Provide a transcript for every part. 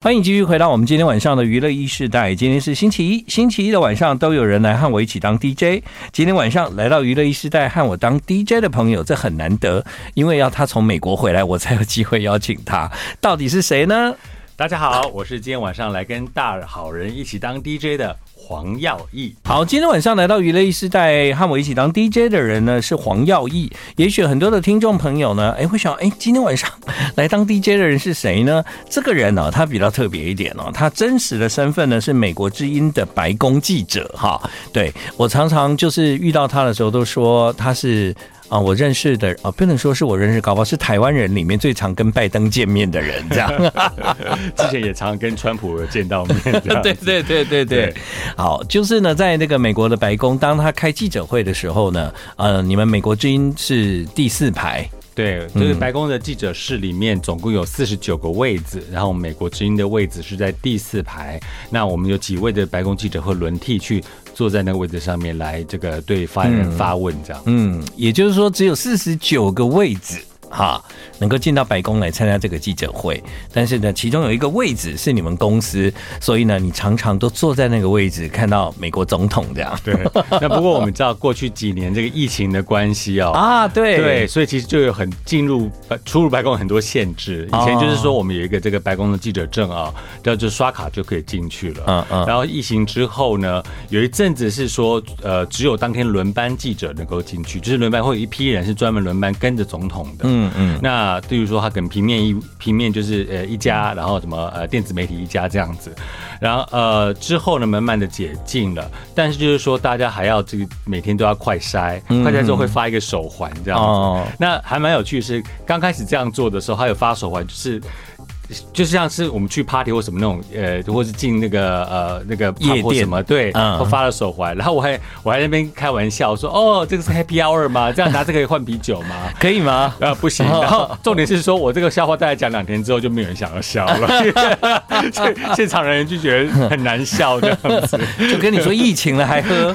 欢迎继续回到我们今天晚上的娱乐一世代。今天是星期一，星期一的晚上都有人来和我一起当 DJ。今天晚上来到娱乐一世代和我当 DJ 的朋友，这很难得，因为要他从美国回来，我才有机会邀请他。到底是谁呢？大家好，我是今天晚上来跟大好人一起当 DJ 的。黄耀毅，好，今天晚上来到娱乐 e 世代和我一起当 DJ 的人呢是黄耀毅。也许很多的听众朋友呢，哎，会想，哎，今天晚上来当 DJ 的人是谁呢？这个人呢、他比较特别一点哦，他真实的身份呢是美国之音的白宫记者哈。对，我常常就是遇到他的时候都说他是。啊，我认识的啊，不能说是我认识，搞不好是台湾人里面最常跟拜登见面的人，这样。之前也常常跟川普见到面，对对对对对对。好，就是呢，在那个美国的白宫，当他开记者会的时候呢，呃，你们美国之音是第四排。对，就是白宫的记者室里面总共有四十九个位子，然后美国之音的位置是在第四排。那我们有几位的白宫记者会轮替去坐在那个位置上面来这个对发言人发问，这样。嗯，也就是说只有四十九个位置。哈，能够进到白宫来参加这个记者会，但是呢，其中有一个位置是你们公司，所以呢，你常常都坐在那个位置，看到美国总统这样。对，那不过我们知道过去几年这个疫情的关系哦，啊，对对，所以其实就有很进入出入白宫很多限制。以前就是说我们有一个这个白宫的记者证啊，然后就刷卡就可以进去了。嗯嗯。然后疫情之后呢，有一阵子是说，呃，只有当天轮班记者能够进去，就是轮班会有一批人是专门轮班跟着总统的。嗯嗯，那比如说他可能平面一平面就是呃一家，然后什么呃电子媒体一家这样子，然后呃之后呢慢慢的解禁了，但是就是说大家还要这个每天都要快筛，快筛之后会发一个手环这样子，那还蛮有趣，是刚开始这样做的时候，他有发手环就是。就像是我们去 party 或什么那种，呃，或是进那个呃那个夜店什么，对，嗯，发了手环，然后我还我还在那边开玩笑说，哦，这个是 Happy Hour 吗？这样拿这个可以换啤酒吗？可以吗？呃，不行。然后重点是说我这个笑话大概讲两天之后就没有人想要笑了，现现场人就觉得很难笑这样子，就跟你说疫情了还喝，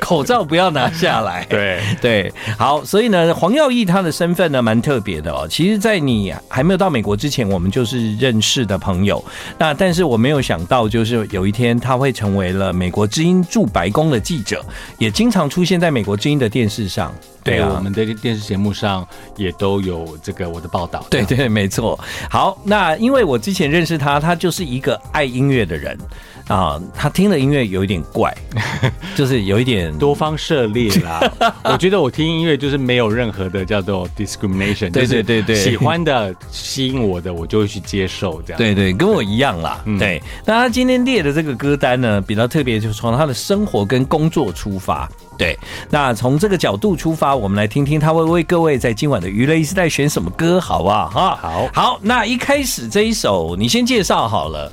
口罩不要拿下来。对对，好，所以呢，黄耀义他的身份呢蛮特别的哦。其实，在你还没有到美国之之前我们就是认识的朋友，那但是我没有想到，就是有一天他会成为了美国之音驻白宫的记者，也经常出现在美国之音的电视上。对啊，我们的电视节目上也都有这个我的报道。对对，没错。好，那因为我之前认识他，他就是一个爱音乐的人。啊，他听的音乐有一点怪，就是有一点多方涉猎啦。我觉得我听音乐就是没有任何的叫做 discrimination，对对对对，喜欢的吸引我的我就会去接受这样。对对，跟我一样啦。对，那他今天列的这个歌单呢，比较特别，就是从他的生活跟工作出发。对，那从这个角度出发，我们来听听他会为各位在今晚的娱乐 e 世代选什么歌，好不好？哈，好，好。那一开始这一首，你先介绍好了。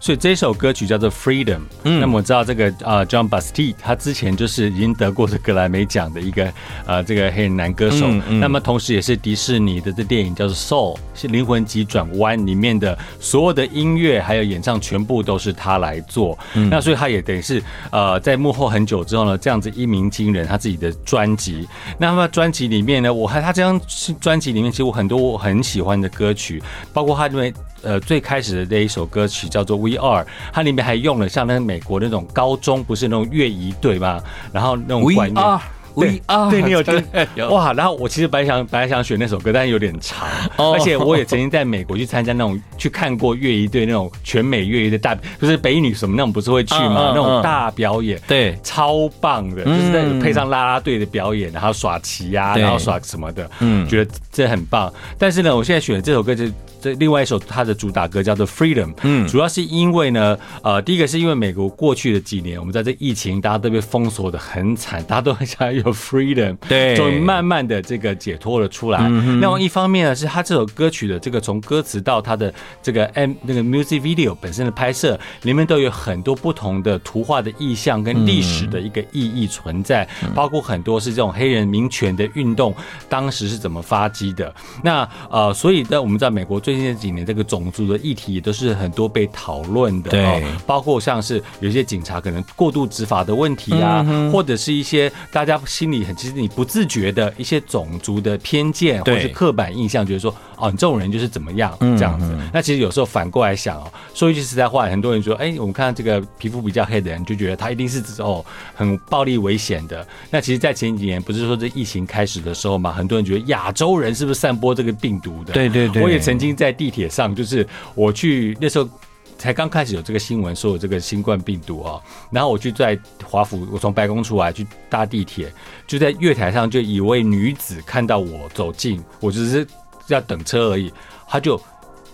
所以这首歌曲叫做 Freedom。嗯，那么我知道这个呃 John Batiste 他之前就是已经得过这格莱美奖的一个呃这个黑人男歌手。嗯嗯。那么同时也是迪士尼的这电影叫做 Soul，是灵魂急转弯里面的所有的音乐还有演唱全部都是他来做。嗯。那所以他也等于是呃在幕后很久之后呢，这样子一鸣惊人，他自己的专辑。那么专辑里面呢，我看他这张专辑里面其实我很多我很喜欢的歌曲，包括他因为。呃，最开始的那一首歌曲叫做《We Are》，它里面还用了像那个美国那种高中不是那种乐仪队吗？然后那种管乐。We are，对，你有听 哇？然后我其实本来想本来想选那首歌，但是有点长，而且我也曾经在美国去参加那种去看过乐仪队那种全美乐仪的大，就是北一女什么那种不是会去吗？那种大表演，对，超棒的，就是在配上啦啦队的表演，然后耍旗呀，然后耍什么的，嗯，觉得这很棒。但是呢，我现在选的这首歌就这另外一首他的主打歌叫做《Freedom》，嗯，主要是因为呢，呃，第一个是因为美国过去的几年，我们在这疫情，大家都被封锁的很惨，大家都很想要。有 freedom，对，终于慢慢的这个解脱了出来。嗯、那么一方面呢，是他这首歌曲的这个从歌词到他的这个 M 那个 music video 本身的拍摄，里面都有很多不同的图画的意象跟历史的一个意义存在，嗯、包括很多是这种黑人民权的运动当时是怎么发迹的。那呃，所以在我们在美国最最近几年这个种族的议题也都是很多被讨论的，对，包括像是有些警察可能过度执法的问题啊，或者是一些大家心里很其实你不自觉的一些种族的偏见或是刻板印象，觉得说哦，你这种人就是怎么样这样子。那其实有时候反过来想哦，说一句实在话，很多人说，哎，我们看到这个皮肤比较黑的人，就觉得他一定是哦很暴力危险的。那其实，在前几年不是说这疫情开始的时候嘛，很多人觉得亚洲人是不是散播这个病毒的？对对对，我也曾经在在地铁上，就是我去那时候才刚开始有这个新闻说有这个新冠病毒啊，然后我就在华府，我从白宫出来去搭地铁，就在月台上就一位女子看到我走近，我只是要等车而已，她就。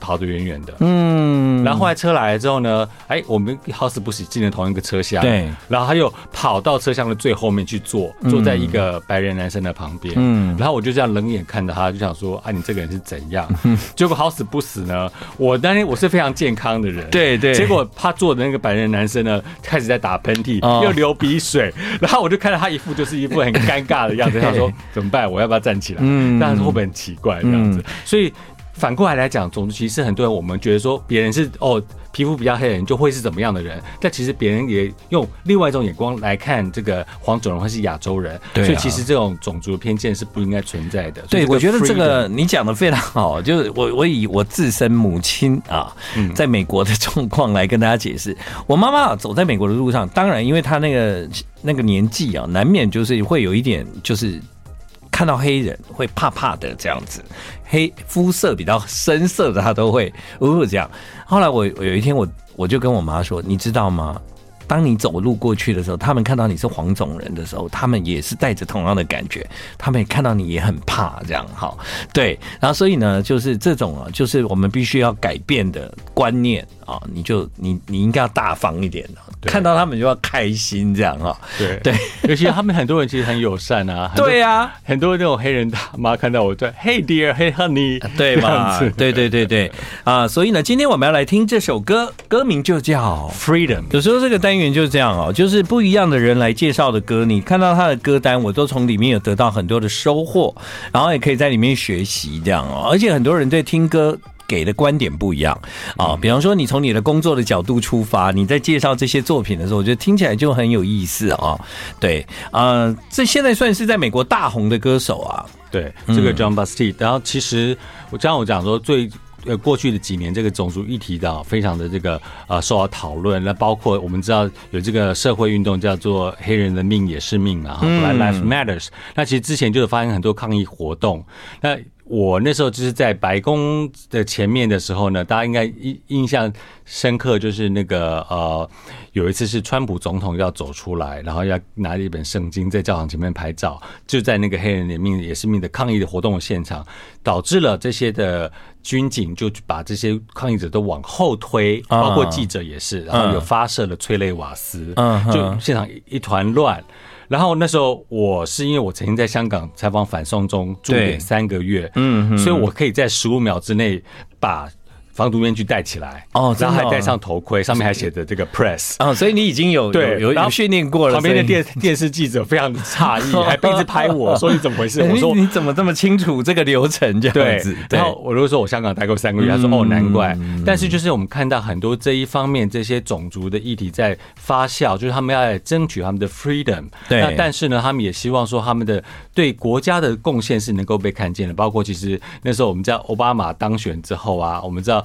跑得远远的，嗯，然后后来车来了之后呢，哎，我们好死不死进了同一个车厢，对，然后他又跑到车厢的最后面去坐，坐在一个白人男生的旁边，嗯，然后我就这样冷眼看着他，就想说，啊，你这个人是怎样？结果好死不死呢，我当天我是非常健康的人，对对，结果他坐的那个白人男生呢，开始在打喷嚏，又流鼻水，然后我就看到他一副就是一副很尴尬的样子，他说怎么办？我要不要站起来？嗯，但是会不会很奇怪这样子？所以。反过来来讲，种族歧视很多人我们觉得说别人是哦皮肤比较黑的人就会是怎么样的人，但其实别人也用另外一种眼光来看这个黄种人或是亚洲人，对啊，所以其实这种种族偏见是不应该存在的。对，我觉得这个你讲的非常好，就是我我以我自身母亲啊，在美国的状况来跟大家解释。我妈妈走在美国的路上，当然因为她那个那个年纪啊，难免就是会有一点就是。看到黑人会怕怕的这样子，黑肤色比较深色的他都会哦这样。后来我有一天我我就跟我妈说，你知道吗？当你走路过去的时候，他们看到你是黄种人的时候，他们也是带着同样的感觉，他们也看到你也很怕这样。哈，对，然后所以呢，就是这种啊，就是我们必须要改变的观念啊，你就你你应该要大方一点的。看到他们就要开心，这样哈。对对，尤其他们很多人其实很友善啊。对呀，很多那种黑人大妈看到我，对，Hey dear，Hey honey，对嘛？对对对对啊！所以呢，今天我们要来听这首歌，歌名就叫 Freedom。有时候这个单元就是这样哦，就是不一样的人来介绍的歌，你看到他的歌单，我都从里面有得到很多的收获，然后也可以在里面学习这样哦。而且很多人对听歌。给的观点不一样啊，比方说你从你的工作的角度出发，你在介绍这些作品的时候，我觉得听起来就很有意思啊。对，呃，这现在算是在美国大红的歌手啊。对，这个 John Batiste。然后其实我刚刚我讲说，最呃过去的几年，这个种族议题的非常的这个呃受到讨论。那包括我们知道有这个社会运动叫做“黑人的命也是命”嘛，哈，Black Lives Matters。那其实之前就有发生很多抗议活动。那我那时候就是在白宫的前面的时候呢，大家应该印印象深刻，就是那个呃，有一次是川普总统要走出来，然后要拿着一本圣经在教堂前面拍照，就在那个黑人的命也是命的抗议的活动的现场，导致了这些的军警就把这些抗议者都往后推，包括记者也是，然后有发射了催泪瓦斯，就现场一团乱。然后那时候我是因为我曾经在香港采访反送中驻点三个月，嗯，所以我可以在十五秒之内把。防毒面具戴起来哦，然后还戴上头盔，上面还写着这个 press 啊，所以你已经有对有有训练过了。旁边的电 电视记者非常的诧异，还一直拍我说，你怎么回事？我说你怎么这么清楚这个流程这样子？然后我如果说我香港待过三个月，他说哦难怪。但是就是我们看到很多这一方面这些种族的议题在发酵，就是他们要来争取他们的 freedom。对，那但是呢，他们也希望说他们的对国家的贡献是能够被看见的。包括其实那时候我们知道奥巴马当选之后啊，我们知道。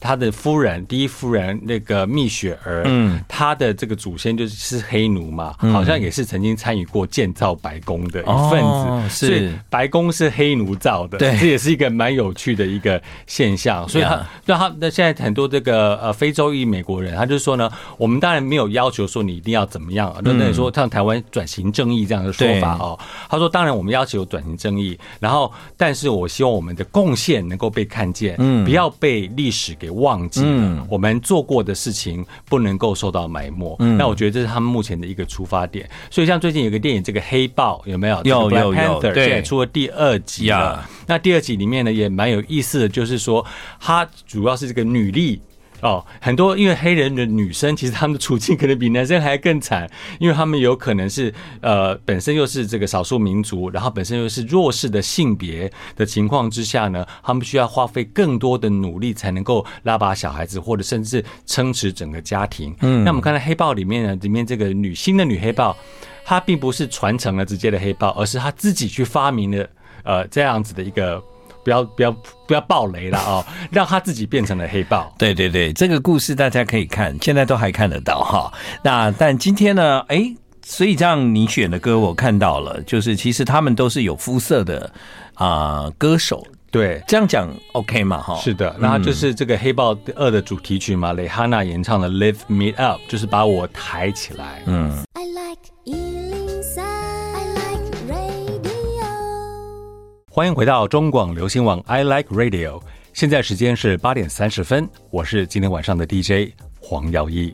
他的夫人，第一夫人那个蜜雪儿，嗯，他的这个祖先就是是黑奴嘛，好像也是曾经参与过建造白宫的一份子，所以白宫是黑奴造的，对，这也是一个蛮有趣的一个现象。所以他，那他那现在很多这个呃非洲裔美国人，他就说呢，我们当然没有要求说你一定要怎么样，那等于说像台湾转型正义这样的说法哦。他说，当然我们要求转型正义，然后但是我希望我们的贡献能够被看见，嗯，不要被历史给。忘记了我们做过的事情不能够受到埋没。那我觉得这是他们目前的一个出发点。所以像最近有个电影，这个黑豹有没有？有有有。现在出了第二集了。那第二集里面呢也蛮有意思的，就是说它主要是这个女力。哦，很多因为黑人的女生，其实她们的处境可能比男生还更惨，因为她们有可能是呃本身又是这个少数民族，然后本身又是弱势的性别的情况之下呢，他们需要花费更多的努力才能够拉拔小孩子，或者甚至撑持整个家庭。嗯，那我们看到黑豹里面呢，里面这个女新的女黑豹，她并不是传承了直接的黑豹，而是她自己去发明了呃这样子的一个。不要不要不要暴雷了哦，让他自己变成了黑豹。对对对，这个故事大家可以看，现在都还看得到哈。那但今天呢？哎，所以这样你选的歌我看到了，就是其实他们都是有肤色的啊、呃、歌手。对，这样讲 OK 嘛？哈，是的。然后就是这个黑豹二的主题曲嘛，蕾哈娜演唱的《Lift Me Up》，就是把我抬起来。嗯。欢迎回到中广流行网，I Like Radio。现在时间是八点三十分，我是今天晚上的 DJ 黄耀义。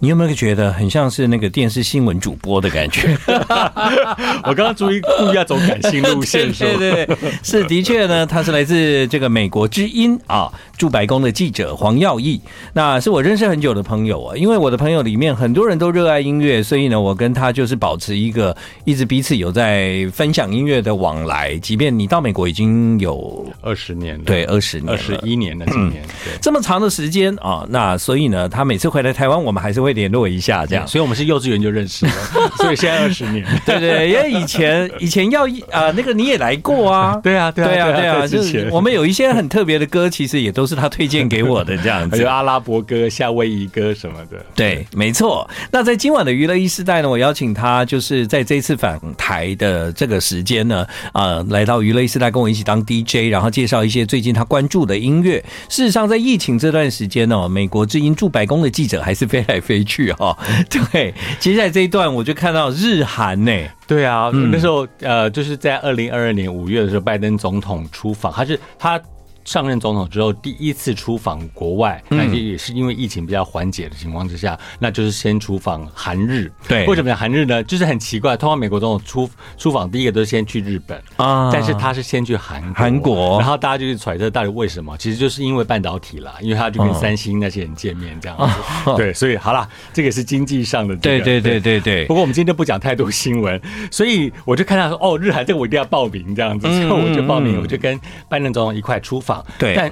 你有没有觉得很像是那个电视新闻主播的感觉？我刚刚注意故意要走感性路线，对 对对，是的确呢，他是来自这个美国之音啊，驻白宫的记者黄耀义，那是我认识很久的朋友啊。因为我的朋友里面很多人都热爱音乐，所以呢，我跟他就是保持一个一直彼此有在分享音乐的往来。即便你到美国已经有二十年了，对，二十年、二十一年了，今年对这么长的时间啊，那所以呢，他每次回来台湾，我们还是会联络一下，这样，所以我们是幼稚园就认识了，所以现在二十年，对对，因为以前以前要啊，那个你也来过 啊，对啊，对啊，对啊，就是我们有一些很特别的歌，其实也都是他推荐给我的，这样子，有阿拉伯歌、夏威夷歌什么的，对，没错。那在今晚的娱乐一时代呢，我邀请他，就是在这次访台的这个时间呢，啊，来到娱乐一时代跟我一起当 DJ，然后介绍一些最近他关注的音乐。事实上，在疫情这段时间呢，美国之音驻白宫的记者还是飞来飞去。哦，对，接下来这一段我就看到日韩呢，对啊，那时候呃，就是在二零二二年五月的时候，拜登总统出访，他是他。上任总统之后第一次出访国外，那也是因为疫情比较缓解的情况之下，那就是先出访韩日。对，为什么讲韩日呢？就是很奇怪，通常美国总统出出访第一个都是先去日本啊，但是他是先去韩韩国，然后大家就去揣测到底为什么？其实就是因为半导体啦，因为他就跟三星那些人见面这样子。对，所以好啦，这个是经济上的。对对对对对。不过我们今天就不讲太多新闻，所以我就看到说，哦，日韩这个我一定要报名这样子，所以我就报名，我就跟拜登总统一块出访。对。但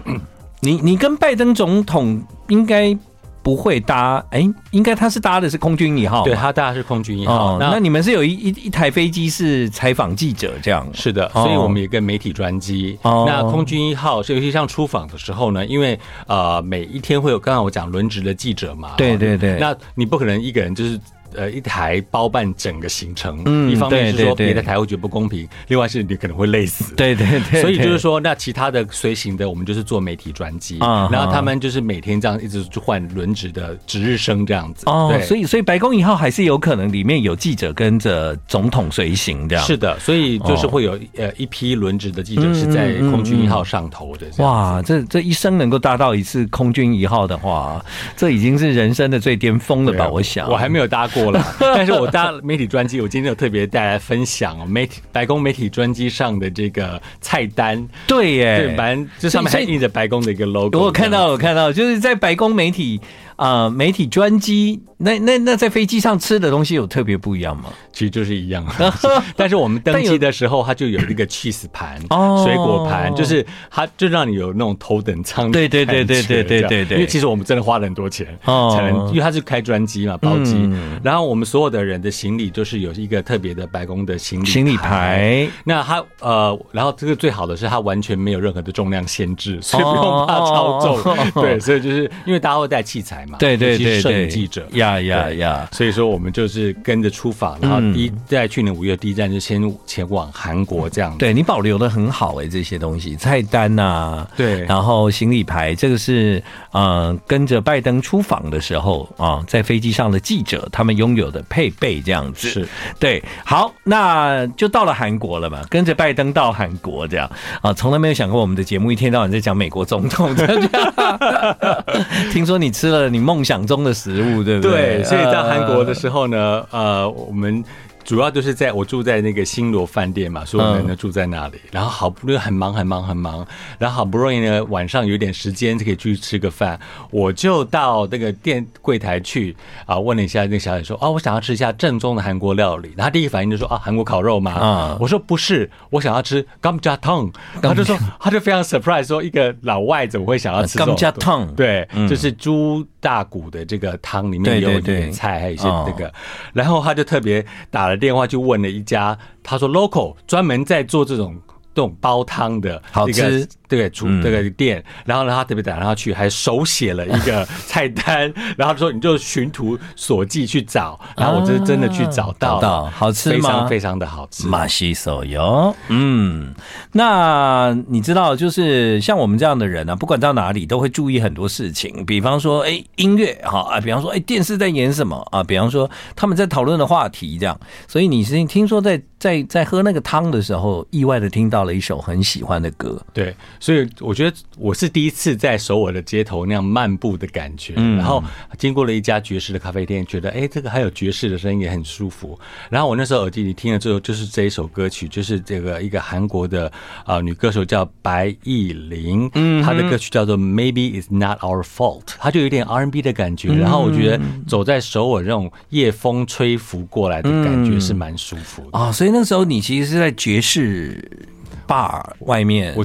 你你跟拜登总统应该不会搭，哎，应该他是搭的是空军一号，对，他搭的是空军一号。那你们是有一一一台飞机是采访记者这样？是的，所以我们有一个媒体专机。哦那空军一号，尤其像出访的时候呢，因为呃每一天会有刚刚我讲轮值的记者嘛，对对对，那你不可能一个人就是。呃，一台包办整个行程，嗯，一方面是说别的台会觉得不公平，另外是你可能会累死，对对对，所以就是说，那其他的随行的，我们就是做媒体专机，然后他们就是每天这样一直就换轮值的值日生这样子，哦，所以所以白宫一号还是有可能里面有记者跟着总统随行这样，是的，所以就是会有呃一批轮值的记者是在空军一号上头的，哇，这这一生能够搭到一次空军一号的话，这已经是人生的最巅峰了吧？我想，我还没有搭过。但是我搭媒体专机，我今天有特别带来分享哦，媒体白宫媒体专机上的这个菜单，对耶，对，反正这上面还印着白宫的一个 logo。我看到，我看到，就是在白宫媒体。啊、呃，媒体专机，那那那在飞机上吃的东西有特别不一样吗？其实就是一样，但是我们登机的时候，它就有一个 cheese 盘，水果盘，就是它就让你有那种头等舱。对对对对对对对对。因为其实我们真的花了很多钱，才能，因为它是开专机嘛，包机。然后我们所有的人的行李就是有一个特别的白宫的行李行李牌。那它呃，然后这个最好的是它完全没有任何的重量限制，所以不用怕超重。对，所以就是因为大家会带器材嘛。对对对对，记者呀呀呀！所以说我们就是跟着出访，然后第一在去年五月第一站就先前往韩国这样。对，你保留的很好哎，这些东西菜单呐，对，然后行李牌，这个是嗯跟着拜登出访的时候啊，在飞机上的记者他们拥有的配备这样子。是对，好，那就到了韩国了嘛，跟着拜登到韩国这样啊，从来没有想过我们的节目一天到晚在讲美国总统这样。听说你吃了你梦想中的食物，对不对？对，所以在韩国的时候呢，呃，我们主要就是在我住在那个新罗饭店嘛，所有人都住在那里。然后好不容易很忙很忙很忙，然后好不容易呢晚上有点时间就可以去吃个饭，我就到那个店柜台去啊，问了一下那个小姐说啊，我想要吃一下正宗的韩国料理。然后第一反应就说啊，韩国烤肉嘛？啊，我说不是，我想要吃 gamjaton。他就说他就非常 surprise 说，一个老外怎么会想要吃 gamjaton？对，就是猪大骨的这个汤里面有点菜，还有一些这个。然后他就特别打了电话去问了一家，他说 local 专门在做这种这种煲汤的，好吃。对，主这个店，然后呢，他特别打电话去，还手写了一个 菜单，然后说你就循图索骥去找，然后我这是真的去找到，到好吃吗？非常非常的好吃，马西手游。嗯，那你知道，就是像我们这样的人呢，不管到哪里都会注意很多事情，比方说，哎，音乐哈啊，比方说，哎，电视在演什么啊？比方说，他们在讨论的话题这样。所以你是听说在在在喝那个汤的时候，意外的听到了一首很喜欢的歌，对。所以我觉得我是第一次在首尔的街头那样漫步的感觉，然后经过了一家爵士的咖啡店，觉得哎，这个还有爵士的声音也很舒服。然后我那时候耳机里听了之后，就是这一首歌曲，就是这个一个韩国的啊女歌手叫白艺潾，嗯，她的歌曲叫做 Maybe It's Not Our Fault，她就有点 R&B 的感觉。然后我觉得走在首尔这种夜风吹拂过来的感觉是蛮舒服的啊。所以那时候你其实是在爵士 bar 外面。我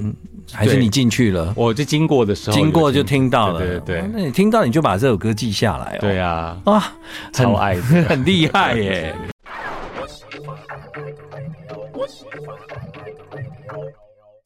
还是你进去了？我就经过的时候，经过就听到了。对对对，那你听到你就把这首歌记下来哦。对啊，啊，超爱的，很 厉害耶。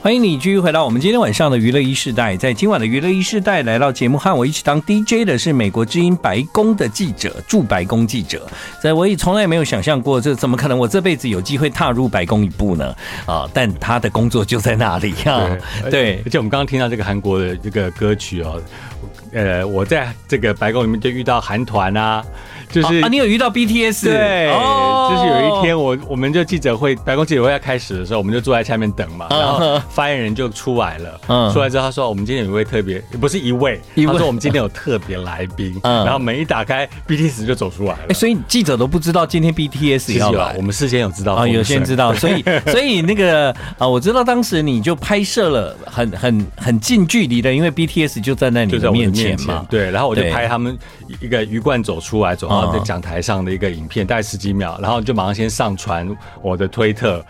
欢迎你继续回到我们今天晚上的娱乐一世代。在今晚的娱乐一世代来到节目和我一起当 DJ 的是美国之音白宫的记者，驻白宫记者。在我也从来没有想象过，这怎么可能我这辈子有机会踏入白宫一步呢？啊！但他的工作就在那里啊。对，对，而且我们刚刚听到这个韩国的这个歌曲哦，呃，我在这个白宫里面就遇到韩团啊。就是啊，你有遇到 BTS？对，就是有一天我我们就记者会，白宫记者会要开始的时候，我们就坐在下面等嘛，然后发言人就出来了，出来之后他说，我们今天有一位特别，不是一位，他说我们今天有特别来宾，然后门一打开，BTS 就走出来了，所以记者都不知道今天 BTS 要来，我们事先有知道啊，有先知道，所以 所以那个啊，我知道当时你就拍摄了很很很近距离的，因为 BTS 就站在你的面前嘛，对，然后我就拍他们一个鱼贯走出来，走到。在讲台上的一个影片，大概十几秒，然后就马上先上传我的推特，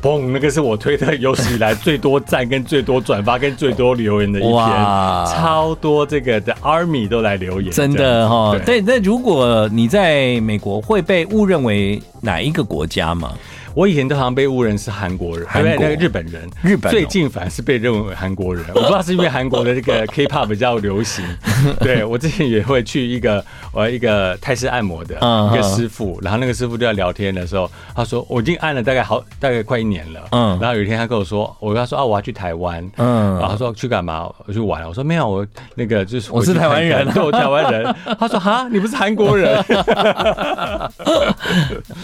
砰，那个是我推特有史以来最多赞、跟最多转发、跟最多留言的一篇，超多这个的 Army 都来留言，真的哈。对，那如果你在美国会被误认为哪一个国家吗？我以前都好像被误认是韩国人，韩国那个日本人，日本最近反而是被认为韩国人。我不知道是因为韩国的这个 K-pop 比较流行。对，我之前也会去一个我一个泰式按摩的一个师傅，然后那个师傅就在聊天的时候，他说我已经按了大概好大概快一年了。嗯，然后有一天他跟我说，我跟他说啊，我要去台湾。嗯，然后他说去干嘛？我去玩。我说没有，我那个就是我是台湾人，对，我台湾人。他说哈，你不是韩国人？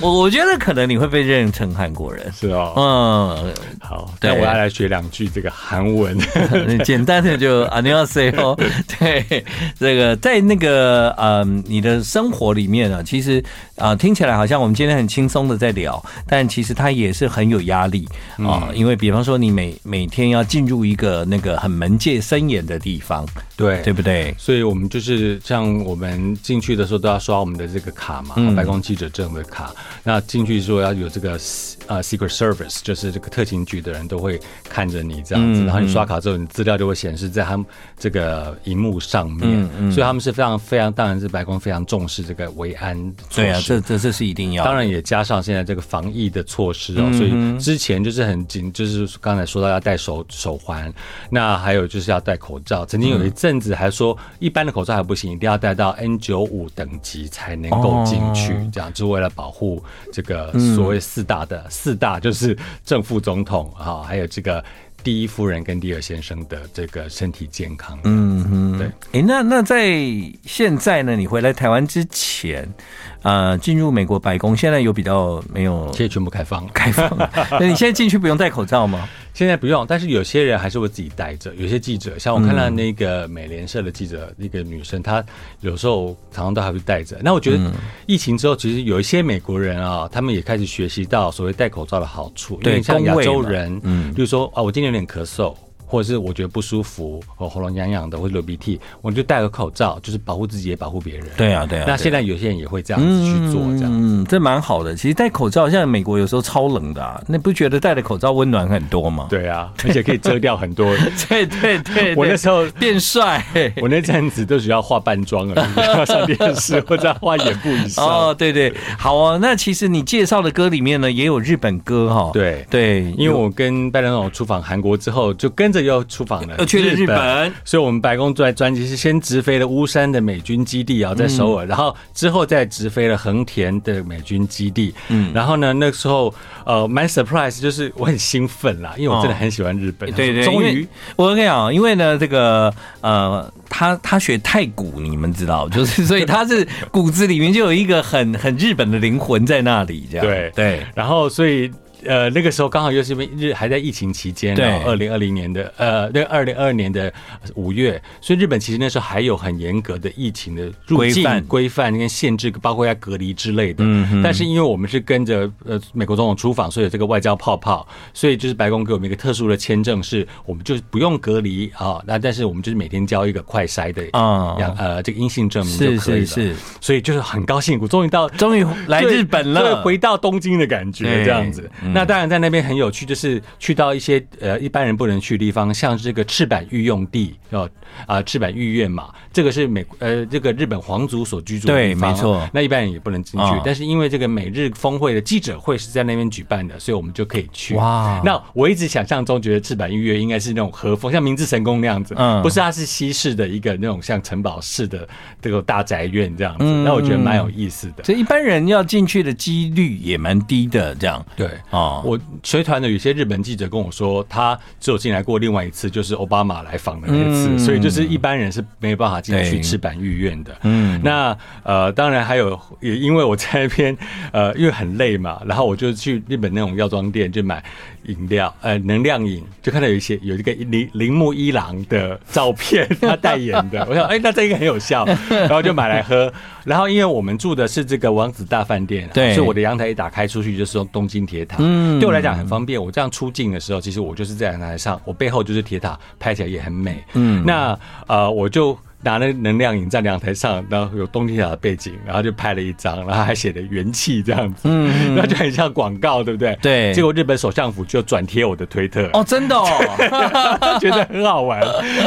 我我觉得可能你会被认成韩国人是哦，嗯，好，那我要来学两句这个韩文，简单的就안녕하세요。对，这个在那个嗯，你的生活里面啊，其实啊，听起来好像我们今天很轻松的在聊，但其实它也是很有压力啊，因为比方说你每每天要进入一个那个很门戒森严的地方， 对，对不对？所以我们就是像我们进去的时候都要刷我们的这个卡嘛，白宫记者证的卡，那进去说要有这个。呃，Secret Service 就是这个特勤局的人都会看着你这样子，然后你刷卡之后，你资料就会显示在他们这个荧幕上面，所以他们是非常非常，当然是白宫非常重视这个维安。对啊，这这这是一定要。当然也加上现在这个防疫的措施哦，所以之前就是很紧，就是刚才说到要戴手手环，那还有就是要戴口罩。曾经有一阵子还说，一般的口罩还不行，一定要戴到 N 九五等级才能够进去，这样就是为了保护这个所谓四大的。四大就是正副总统啊，还有这个第一夫人跟第二先生的这个身体健康。嗯哼，对。哎、欸，那那在现在呢？你回来台湾之前，呃，进入美国白宫，现在有比较没有？现在全部开放，开放。那你现在进去不用戴口罩吗？现在不用，但是有些人还是会自己带着。有些记者，像我看到那个美联社的记者，那个女生，她有时候常常都还会带着。那我觉得疫情之后，其实有一些美国人啊，他们也开始学习到所谓戴口罩的好处。因为像亚洲人，嗯，就是说啊，我今天有点咳嗽。或者是我觉得不舒服，或喉咙痒痒的，或者流鼻涕，我就戴个口罩，就是保护自己也保护别人。对啊，对啊。那现在有些人也会这样子去做，这样，嗯，这蛮好的。其实戴口罩，像美国有时候超冷的，啊，那不觉得戴的口罩温暖很多吗？对啊，而且可以遮掉很多。对对对，我那时候变帅，我那阵子都需要化半妆了，要上电视或者画眼部以上。哦，对对，好哦。那其实你介绍的歌里面呢，也有日本歌哈。对对，因为我跟拜登总出访韩国之后，就跟着又出访了。去日本，所以我们白宫在专辑是先直飞了乌山的美军基地啊，在首尔，然后之后再直飞了横田的美军基地。嗯，然后呢，那时候呃蛮 surprise，就是我很兴奋啦，因为我真的很喜欢日本。对对，终于我跟你讲，因为呢，这个呃，他他学太古，你们知道，就是所以他是骨子里面就有一个很很日本的灵魂在那里，这样对对，然后所以。呃，那个时候刚好又是因为日还在疫情期间，对，二零二零年的呃，那个二零二二年的五月，所以日本其实那时候还有很严格的疫情的入境规范跟限制，包括要隔离之类的。嗯，但是因为我们是跟着呃美国总统出访，所以有这个外交泡泡，所以就是白宫给我们一个特殊的签证，是我们就是不用隔离啊。那但是我们就是每天交一个快筛的啊，呃，这个阴性证明就可以了。是是是，所以就是很高兴，我终于到，终于来日本了，回到东京的感觉，这样子。那当然，在那边很有趣，就是去到一些呃一般人不能去的地方，像这个赤坂御用地哦啊赤坂御苑嘛，这个是美呃这个日本皇族所居住的地方，对，没错。那一般人也不能进去，哦、但是因为这个美日峰会的记者会是在那边举办的，所以我们就可以去。哇！那我一直想象中觉得赤坂御苑应该是那种和风，像明治神宫那样子，嗯，不是，它是西式的一个那种像城堡式的这个大宅院这样子，嗯、那我觉得蛮有意思的。所以一般人要进去的几率也蛮低的，这样对啊，我。随团的有些日本记者跟我说，他只有进来过另外一次，就是奥巴马来访的那次，嗯、所以就是一般人是没有办法进去赤坂御苑的。嗯，那呃，当然还有，也因为我在那边呃，因为很累嘛，然后我就去日本那种药妆店就买饮料，呃，能量饮，就看到有一些有一个铃铃木一郎的照片，他代言的，我想，哎、欸，那这应该很有效，然后就买来喝。然后因为我们住的是这个王子大饭店，对，所以我的阳台一打开出去就是东京铁塔，嗯，对我来讲很方便。我这样出境的时候，其实我就是在阳台上，我背后就是铁塔，拍起来也很美。嗯，那呃，我就。拿了能量饮在阳台上，然后有东京塔的背景，然后就拍了一张，然后还写的元气这样子，嗯，那就很像广告，对不对？对。结果日本首相府就转贴我的推特，哦，真的哦，觉得很好玩，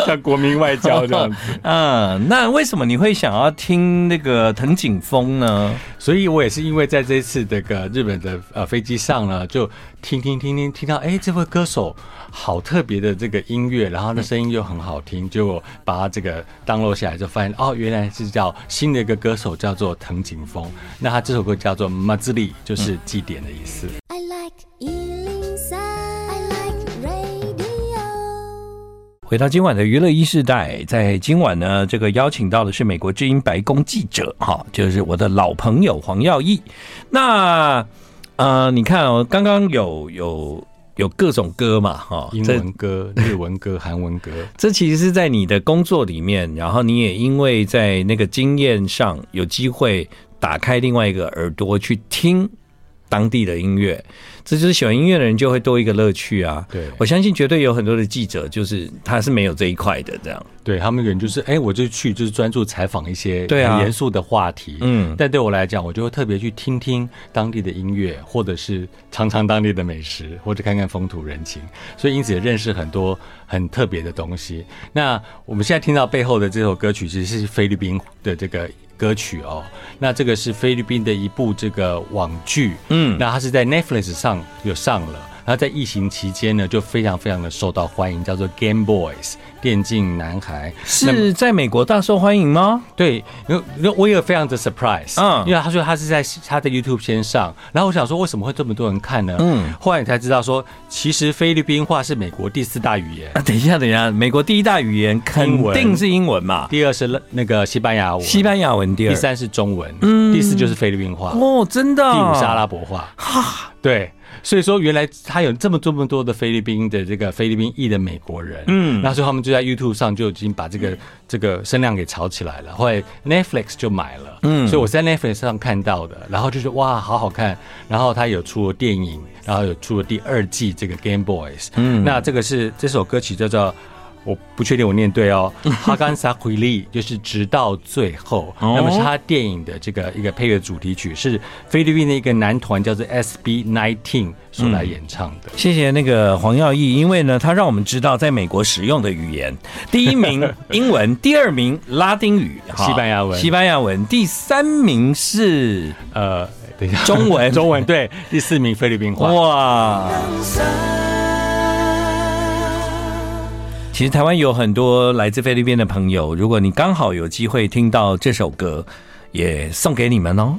像国民外交这样子。嗯，那为什么你会想要听那个藤井风呢？所以我也是因为在这次这个日本的呃飞机上呢，就听听听听听到，哎，这位歌手。好特别的这个音乐，然后那声音又很好听，就把它这个 download 下来，就发现哦，原来是叫新的一个歌手，叫做藤井风。那他这首歌叫做《祭り》，就是祭典的意思。回到今晚的娱乐一世代，在今晚呢，这个邀请到的是美国之音白宫记者，哈，就是我的老朋友黄耀义。那呃，你看哦，刚刚有有。有各种歌嘛，哈，英文歌、日文歌、韩文歌，这其实是在你的工作里面，然后你也因为在那个经验上有机会打开另外一个耳朵去听当地的音乐。这就是喜欢音乐的人就会多一个乐趣啊！对，我相信绝对有很多的记者，就是他是没有这一块的，这样。对他们可能就是，哎，我就去就是专注采访一些很严肃的话题，嗯。但对我来讲，我就会特别去听听当地的音乐，或者是尝尝当地的美食，或者看看风土人情。所以因此也认识很多很特别的东西。那我们现在听到背后的这首歌曲，其实是菲律宾的这个。歌曲哦，那这个是菲律宾的一部这个网剧，嗯，那它是在 Netflix 上有上了，然后在疫情期间呢，就非常非常的受到欢迎，叫做 Game Boys。电竞男孩是在美国大受欢迎吗？对，因为我也非常的 surprise，嗯，因为他说他是在他的 YouTube 先上，然后我想说为什么会这么多人看呢？嗯，后来你才知道说，其实菲律宾话是美国第四大语言。啊，等一下，等一下，美国第一大语言肯定是英文嘛？第二是那个西班牙文，西班牙文第二，第三是中文，嗯，第四就是菲律宾话。哦，真的？第五是阿拉伯话。哈。对，所以说原来他有这么这么多的菲律宾的这个菲律宾裔的美国人，嗯，那时候他们就在 YouTube 上就已经把这个这个声量给炒起来了，后来 Netflix 就买了，嗯，所以我在 Netflix 上看到的，然后就是哇，好好看，然后他有出了电影，然后有出了第二季这个 Game Boys，嗯，那这个是这首歌曲叫做。我不确定我念对哦，哈甘萨奎利 就是直到最后，那么是他电影的这个一个配乐主题曲，是菲律宾的一个男团叫做 SB Nineteen 所来演唱的。谢谢那个黄耀义，因为呢，他让我们知道在美国使用的语言，第一名英文，第二名拉丁语，西班牙文，西班牙文，第三名是呃，等一下，中文，中文，对，第四名菲律宾话，哇。其实台湾有很多来自菲律宾的朋友，如果你刚好有机会听到这首歌，也送给你们哦。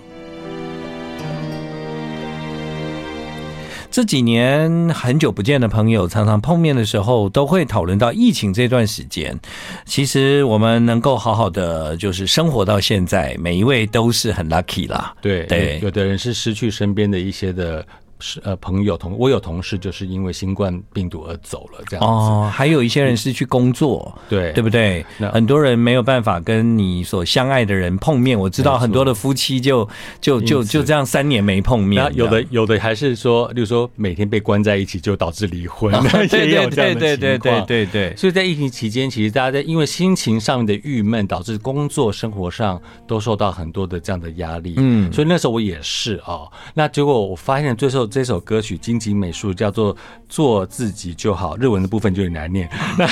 这几年很久不见的朋友，常常碰面的时候都会讨论到疫情这段时间。其实我们能够好好的就是生活到现在，每一位都是很 lucky 啦。对对，有的人是失去身边的一些的。是呃朋友同我有同事就是因为新冠病毒而走了这样哦还有一些人是去工作对。对不对？那很多人没有办法跟你所相爱的人碰面我知道很多的夫妻就就就就这样三年没碰面有的有的还是说就是说每天被关在一起就导致离婚 对对 对对对对对所以在疫情期间其实大家在因为心情上面的郁闷导致工作生活上都受到很多的这样的压力。嗯。所以那时候我也是啊那结果我发现最后这首歌曲金井美术叫做《做自己就好》，日文的部分就很难念。那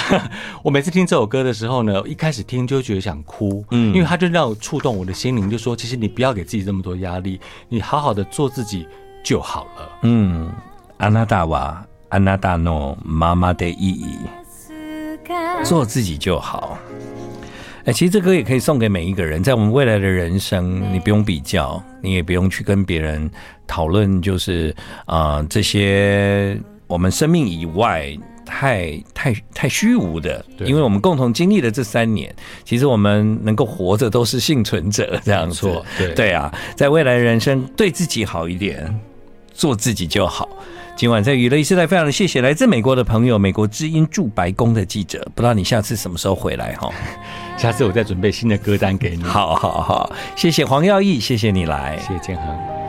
我每次听这首歌的时候呢，一开始听就觉得想哭，嗯，因为它就让我触动我的心灵，就说其实你不要给自己这么多压力，你好好的做自己就好了。嗯，安娜大娃，安娜大诺，妈妈的意义，做自己就好。哎，其实这歌也可以送给每一个人，在我们未来的人生，你不用比较，你也不用去跟别人讨论，就是啊、呃，这些我们生命以外太太太虚无的，因为我们共同经历了这三年，其实我们能够活着都是幸存者，这样子，对对啊，在未来人生对自己好一点，做自己就好。今晚在娱乐一时代，非常的谢谢来自美国的朋友，美国知音驻白宫的记者。不知道你下次什么时候回来哈？下次我再准备新的歌单给你。好好好，谢谢黄耀义，谢谢你来，谢谢建恒。